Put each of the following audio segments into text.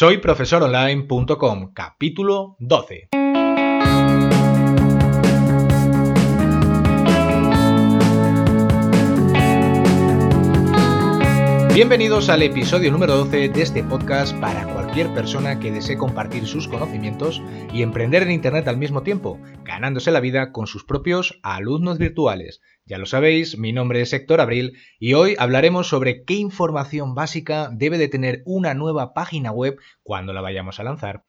Soy profesoronline.com, capítulo 12. Bienvenidos al episodio número 12 de este podcast para cualquier persona que desee compartir sus conocimientos y emprender en Internet al mismo tiempo, ganándose la vida con sus propios alumnos virtuales. Ya lo sabéis, mi nombre es Héctor Abril y hoy hablaremos sobre qué información básica debe de tener una nueva página web cuando la vayamos a lanzar.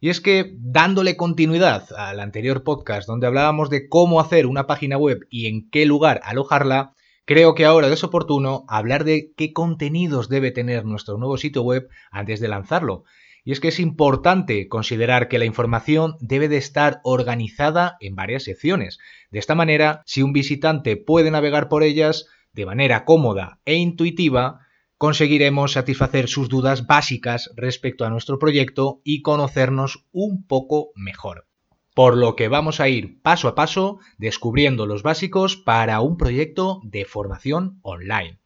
Y es que, dándole continuidad al anterior podcast donde hablábamos de cómo hacer una página web y en qué lugar alojarla, creo que ahora es oportuno hablar de qué contenidos debe tener nuestro nuevo sitio web antes de lanzarlo. Y es que es importante considerar que la información debe de estar organizada en varias secciones. De esta manera, si un visitante puede navegar por ellas de manera cómoda e intuitiva, conseguiremos satisfacer sus dudas básicas respecto a nuestro proyecto y conocernos un poco mejor. Por lo que vamos a ir paso a paso descubriendo los básicos para un proyecto de formación online.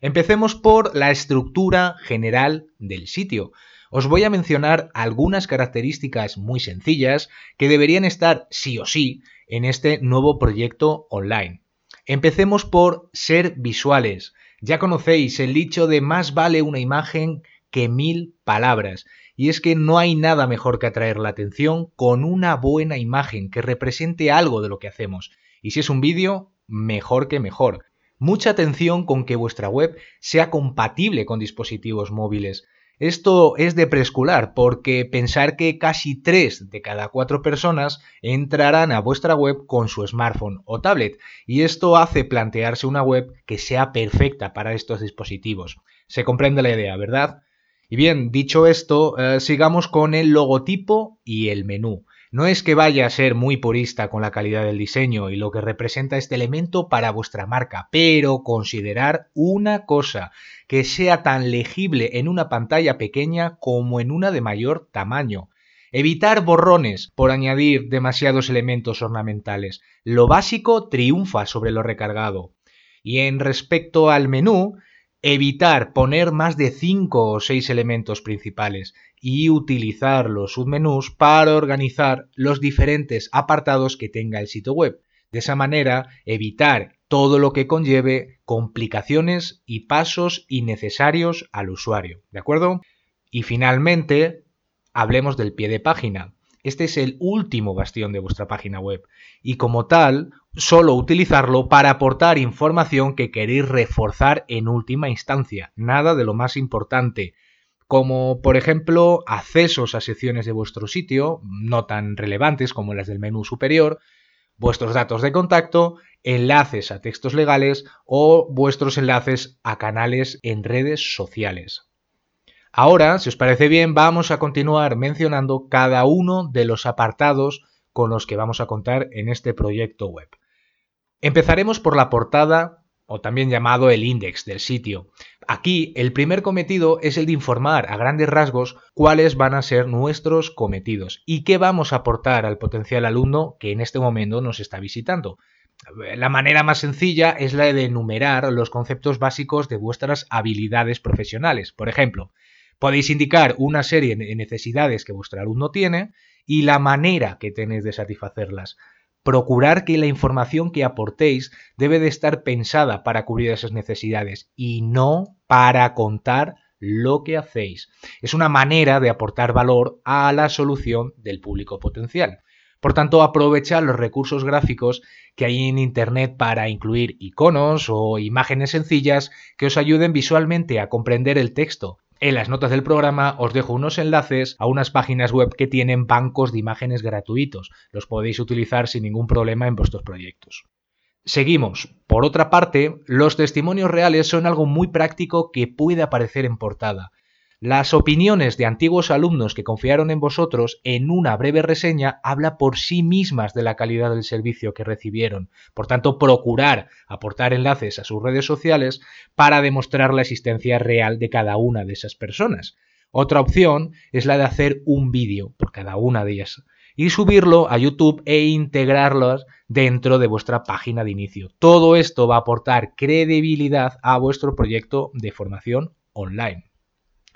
Empecemos por la estructura general del sitio os voy a mencionar algunas características muy sencillas que deberían estar sí o sí en este nuevo proyecto online. Empecemos por ser visuales. Ya conocéis el dicho de más vale una imagen que mil palabras. Y es que no hay nada mejor que atraer la atención con una buena imagen que represente algo de lo que hacemos. Y si es un vídeo, mejor que mejor. Mucha atención con que vuestra web sea compatible con dispositivos móviles. Esto es de preescolar porque pensar que casi 3 de cada 4 personas entrarán a vuestra web con su smartphone o tablet y esto hace plantearse una web que sea perfecta para estos dispositivos. Se comprende la idea, ¿verdad? Y bien, dicho esto, eh, sigamos con el logotipo y el menú. No es que vaya a ser muy purista con la calidad del diseño y lo que representa este elemento para vuestra marca, pero considerar una cosa, que sea tan legible en una pantalla pequeña como en una de mayor tamaño. Evitar borrones por añadir demasiados elementos ornamentales. Lo básico triunfa sobre lo recargado. Y en respecto al menú, evitar poner más de 5 o 6 elementos principales y utilizar los submenús para organizar los diferentes apartados que tenga el sitio web. De esa manera, evitar todo lo que conlleve complicaciones y pasos innecesarios al usuario. ¿De acuerdo? Y finalmente, hablemos del pie de página. Este es el último bastión de vuestra página web. Y como tal, solo utilizarlo para aportar información que queréis reforzar en última instancia, nada de lo más importante, como por ejemplo accesos a secciones de vuestro sitio, no tan relevantes como las del menú superior, vuestros datos de contacto, enlaces a textos legales o vuestros enlaces a canales en redes sociales. Ahora, si os parece bien, vamos a continuar mencionando cada uno de los apartados con los que vamos a contar en este proyecto web. Empezaremos por la portada o también llamado el index del sitio. Aquí el primer cometido es el de informar a grandes rasgos cuáles van a ser nuestros cometidos y qué vamos a aportar al potencial alumno que en este momento nos está visitando. La manera más sencilla es la de enumerar los conceptos básicos de vuestras habilidades profesionales. Por ejemplo, podéis indicar una serie de necesidades que vuestro alumno tiene y la manera que tenéis de satisfacerlas procurar que la información que aportéis debe de estar pensada para cubrir esas necesidades y no para contar lo que hacéis. Es una manera de aportar valor a la solución del público potencial. Por tanto, aprovecha los recursos gráficos que hay en Internet para incluir iconos o imágenes sencillas que os ayuden visualmente a comprender el texto en las notas del programa os dejo unos enlaces a unas páginas web que tienen bancos de imágenes gratuitos. Los podéis utilizar sin ningún problema en vuestros proyectos. Seguimos. Por otra parte, los testimonios reales son algo muy práctico que puede aparecer en portada. Las opiniones de antiguos alumnos que confiaron en vosotros en una breve reseña habla por sí mismas de la calidad del servicio que recibieron. Por tanto, procurar aportar enlaces a sus redes sociales para demostrar la existencia real de cada una de esas personas. Otra opción es la de hacer un vídeo por cada una de ellas y subirlo a YouTube e integrarlos dentro de vuestra página de inicio. Todo esto va a aportar credibilidad a vuestro proyecto de formación online.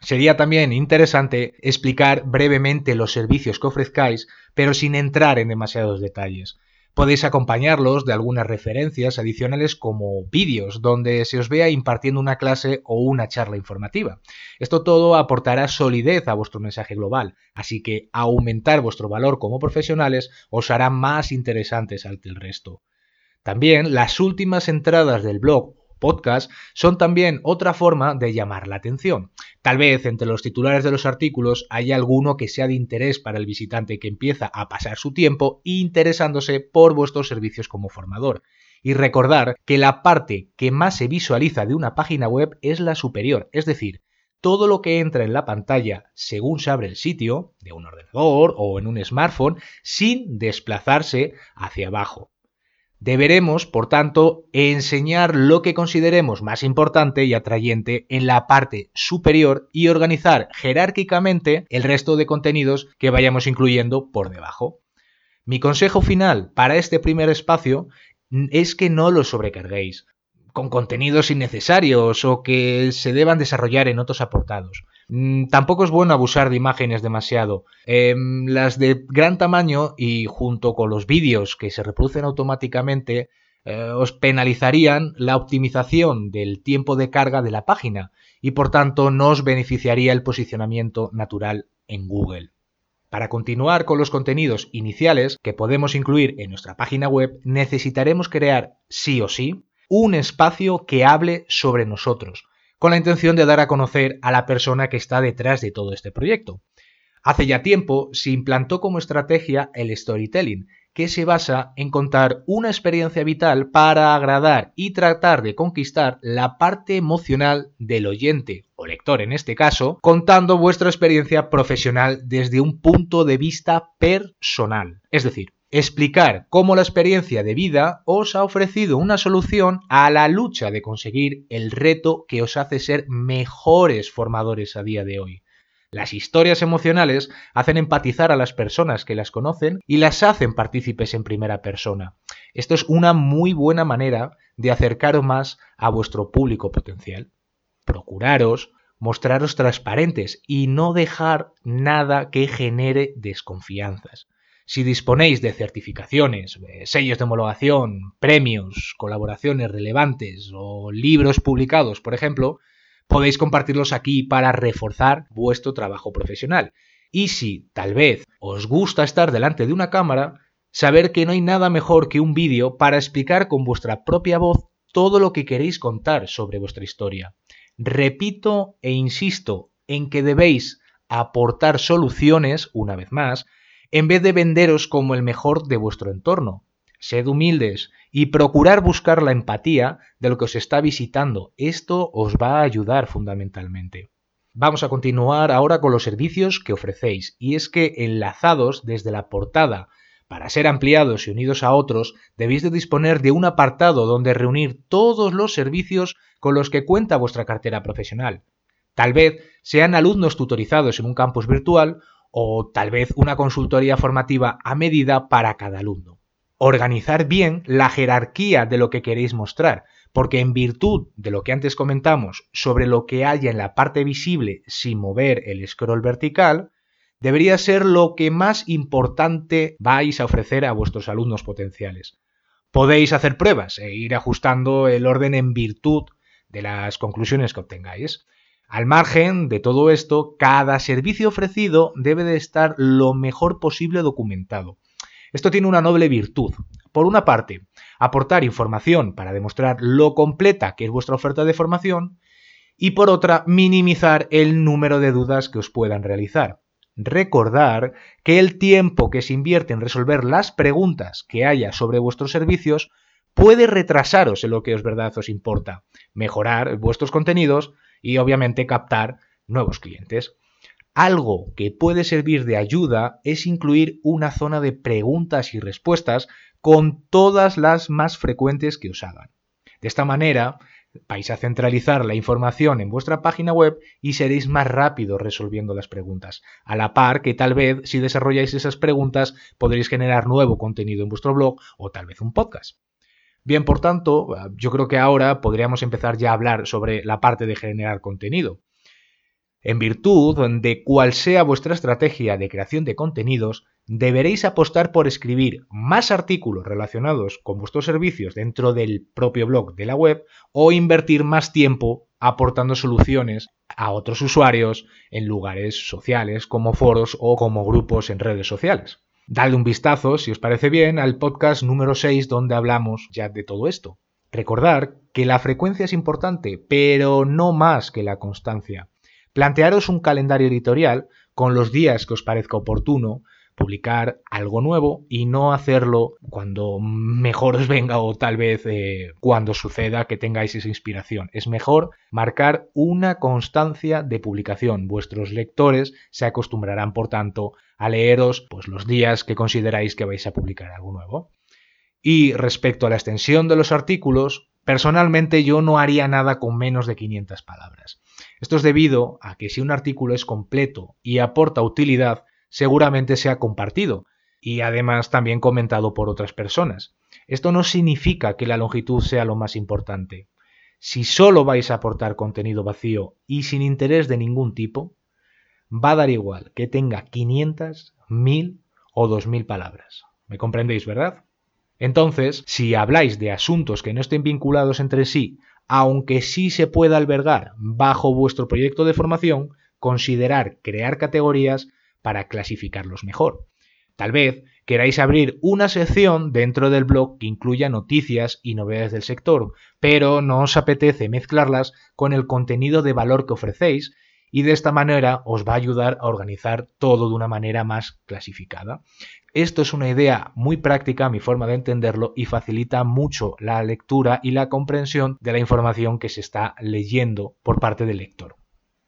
Sería también interesante explicar brevemente los servicios que ofrezcáis, pero sin entrar en demasiados detalles. Podéis acompañarlos de algunas referencias adicionales como vídeos donde se os vea impartiendo una clase o una charla informativa. Esto todo aportará solidez a vuestro mensaje global, así que aumentar vuestro valor como profesionales os hará más interesantes al que el resto. También las últimas entradas del blog podcast son también otra forma de llamar la atención. Tal vez entre los titulares de los artículos haya alguno que sea de interés para el visitante que empieza a pasar su tiempo interesándose por vuestros servicios como formador. Y recordar que la parte que más se visualiza de una página web es la superior, es decir, todo lo que entra en la pantalla según se abre el sitio, de un ordenador o en un smartphone, sin desplazarse hacia abajo. Deberemos, por tanto, enseñar lo que consideremos más importante y atrayente en la parte superior y organizar jerárquicamente el resto de contenidos que vayamos incluyendo por debajo. Mi consejo final para este primer espacio es que no lo sobrecarguéis con contenidos innecesarios o que se deban desarrollar en otros apartados. Mm, tampoco es bueno abusar de imágenes demasiado. Em, las de gran tamaño y junto con los vídeos que se reproducen automáticamente eh, os penalizarían la optimización del tiempo de carga de la página y por tanto no os beneficiaría el posicionamiento natural en Google. Para continuar con los contenidos iniciales que podemos incluir en nuestra página web, necesitaremos crear sí o sí un espacio que hable sobre nosotros, con la intención de dar a conocer a la persona que está detrás de todo este proyecto. Hace ya tiempo se implantó como estrategia el storytelling, que se basa en contar una experiencia vital para agradar y tratar de conquistar la parte emocional del oyente o lector en este caso, contando vuestra experiencia profesional desde un punto de vista personal. Es decir, explicar cómo la experiencia de vida os ha ofrecido una solución a la lucha de conseguir el reto que os hace ser mejores formadores a día de hoy. Las historias emocionales hacen empatizar a las personas que las conocen y las hacen partícipes en primera persona. Esto es una muy buena manera de acercaros más a vuestro público potencial. Procuraros mostraros transparentes y no dejar nada que genere desconfianzas. Si disponéis de certificaciones, sellos de homologación, premios, colaboraciones relevantes o libros publicados, por ejemplo, podéis compartirlos aquí para reforzar vuestro trabajo profesional. Y si tal vez os gusta estar delante de una cámara, saber que no hay nada mejor que un vídeo para explicar con vuestra propia voz todo lo que queréis contar sobre vuestra historia. Repito e insisto en que debéis aportar soluciones, una vez más, en vez de venderos como el mejor de vuestro entorno. Sed humildes y procurar buscar la empatía de lo que os está visitando. Esto os va a ayudar fundamentalmente. Vamos a continuar ahora con los servicios que ofrecéis, y es que enlazados desde la portada para ser ampliados y unidos a otros, debéis de disponer de un apartado donde reunir todos los servicios con los que cuenta vuestra cartera profesional. Tal vez sean alumnos tutorizados en un campus virtual o tal vez una consultoría formativa a medida para cada alumno. Organizar bien la jerarquía de lo que queréis mostrar, porque en virtud de lo que antes comentamos sobre lo que haya en la parte visible sin mover el scroll vertical, debería ser lo que más importante vais a ofrecer a vuestros alumnos potenciales. Podéis hacer pruebas e ir ajustando el orden en virtud de las conclusiones que obtengáis. Al margen de todo esto, cada servicio ofrecido debe de estar lo mejor posible documentado. Esto tiene una noble virtud. Por una parte, aportar información para demostrar lo completa que es vuestra oferta de formación y por otra, minimizar el número de dudas que os puedan realizar. Recordar que el tiempo que se invierte en resolver las preguntas que haya sobre vuestros servicios puede retrasaros en lo que os verdad os importa, mejorar vuestros contenidos y obviamente captar nuevos clientes. Algo que puede servir de ayuda es incluir una zona de preguntas y respuestas con todas las más frecuentes que os hagan. De esta manera, vais a centralizar la información en vuestra página web y seréis más rápido resolviendo las preguntas. A la par que tal vez si desarrolláis esas preguntas podréis generar nuevo contenido en vuestro blog o tal vez un podcast. Bien, por tanto, yo creo que ahora podríamos empezar ya a hablar sobre la parte de generar contenido. En virtud de cual sea vuestra estrategia de creación de contenidos, deberéis apostar por escribir más artículos relacionados con vuestros servicios dentro del propio blog de la web o invertir más tiempo aportando soluciones a otros usuarios en lugares sociales como foros o como grupos en redes sociales. Dadle un vistazo, si os parece bien, al podcast número 6 donde hablamos ya de todo esto. Recordar que la frecuencia es importante, pero no más que la constancia. Plantearos un calendario editorial con los días que os parezca oportuno, publicar algo nuevo y no hacerlo cuando mejor os venga o tal vez eh, cuando suceda que tengáis esa inspiración. Es mejor marcar una constancia de publicación. Vuestros lectores se acostumbrarán, por tanto, a leeros pues, los días que consideráis que vais a publicar algo nuevo. Y respecto a la extensión de los artículos, personalmente yo no haría nada con menos de 500 palabras. Esto es debido a que si un artículo es completo y aporta utilidad, seguramente sea compartido y además también comentado por otras personas. Esto no significa que la longitud sea lo más importante. Si solo vais a aportar contenido vacío y sin interés de ningún tipo, va a dar igual que tenga 500, 1000 o 2000 palabras. ¿Me comprendéis, verdad? Entonces, si habláis de asuntos que no estén vinculados entre sí, aunque sí se pueda albergar bajo vuestro proyecto de formación, considerar crear categorías para clasificarlos mejor. Tal vez queráis abrir una sección dentro del blog que incluya noticias y novedades del sector, pero no os apetece mezclarlas con el contenido de valor que ofrecéis y de esta manera os va a ayudar a organizar todo de una manera más clasificada. Esto es una idea muy práctica, mi forma de entenderlo, y facilita mucho la lectura y la comprensión de la información que se está leyendo por parte del lector.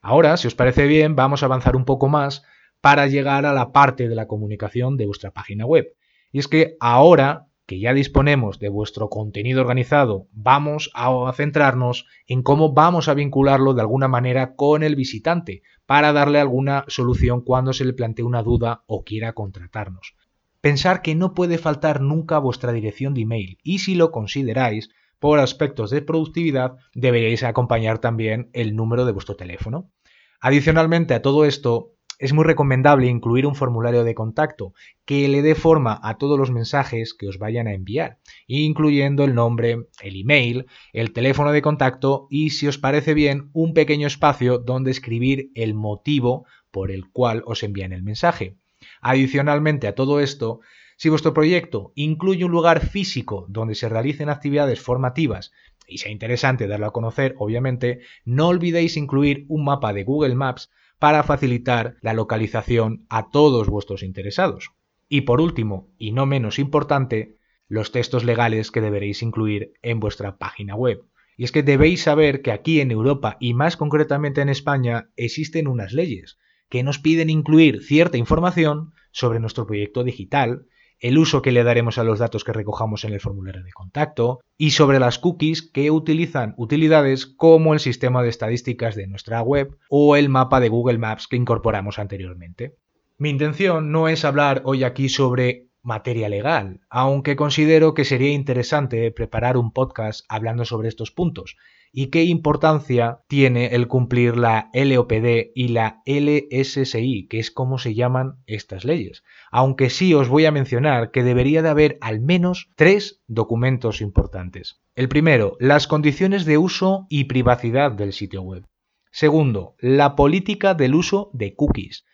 Ahora, si os parece bien, vamos a avanzar un poco más para llegar a la parte de la comunicación de vuestra página web. Y es que ahora que ya disponemos de vuestro contenido organizado, vamos a centrarnos en cómo vamos a vincularlo de alguna manera con el visitante para darle alguna solución cuando se le plantee una duda o quiera contratarnos. Pensar que no puede faltar nunca vuestra dirección de email y si lo consideráis, por aspectos de productividad, deberíais acompañar también el número de vuestro teléfono. Adicionalmente a todo esto, es muy recomendable incluir un formulario de contacto que le dé forma a todos los mensajes que os vayan a enviar, incluyendo el nombre, el email, el teléfono de contacto y, si os parece bien, un pequeño espacio donde escribir el motivo por el cual os envían el mensaje. Adicionalmente a todo esto, si vuestro proyecto incluye un lugar físico donde se realicen actividades formativas y sea interesante darlo a conocer, obviamente, no olvidéis incluir un mapa de Google Maps para facilitar la localización a todos vuestros interesados. Y por último, y no menos importante, los textos legales que deberéis incluir en vuestra página web. Y es que debéis saber que aquí en Europa y más concretamente en España existen unas leyes que nos piden incluir cierta información sobre nuestro proyecto digital el uso que le daremos a los datos que recojamos en el formulario de contacto y sobre las cookies que utilizan utilidades como el sistema de estadísticas de nuestra web o el mapa de Google Maps que incorporamos anteriormente. Mi intención no es hablar hoy aquí sobre materia legal, aunque considero que sería interesante preparar un podcast hablando sobre estos puntos, y qué importancia tiene el cumplir la LOPD y la LSSI, que es como se llaman estas leyes. Aunque sí os voy a mencionar que debería de haber al menos tres documentos importantes. El primero, las condiciones de uso y privacidad del sitio web. Segundo, la política del uso de cookies.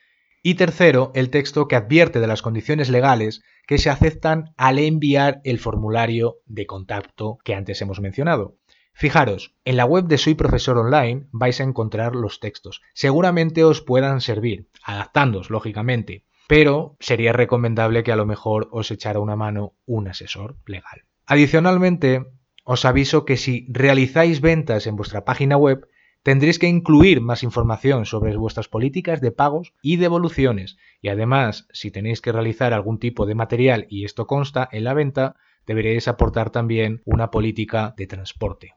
Y tercero, el texto que advierte de las condiciones legales que se aceptan al enviar el formulario de contacto que antes hemos mencionado. Fijaros, en la web de Soy Profesor Online vais a encontrar los textos. Seguramente os puedan servir, adaptándoos, lógicamente, pero sería recomendable que a lo mejor os echara una mano un asesor legal. Adicionalmente, os aviso que si realizáis ventas en vuestra página web, tendréis que incluir más información sobre vuestras políticas de pagos y devoluciones. Y además, si tenéis que realizar algún tipo de material y esto consta en la venta, deberéis aportar también una política de transporte.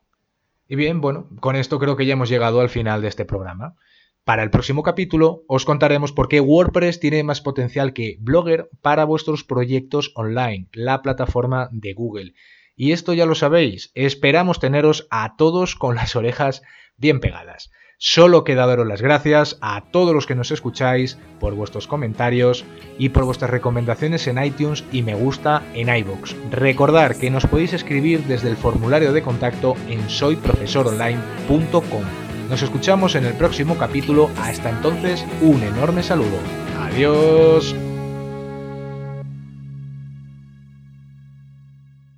Y bien, bueno, con esto creo que ya hemos llegado al final de este programa. Para el próximo capítulo os contaremos por qué WordPress tiene más potencial que Blogger para vuestros proyectos online, la plataforma de Google. Y esto ya lo sabéis, esperamos teneros a todos con las orejas bien pegadas. Solo queda daros las gracias a todos los que nos escucháis por vuestros comentarios y por vuestras recomendaciones en iTunes y me gusta en iBox. Recordar que nos podéis escribir desde el formulario de contacto en soyprofesoronline.com. Nos escuchamos en el próximo capítulo. Hasta entonces, un enorme saludo. Adiós.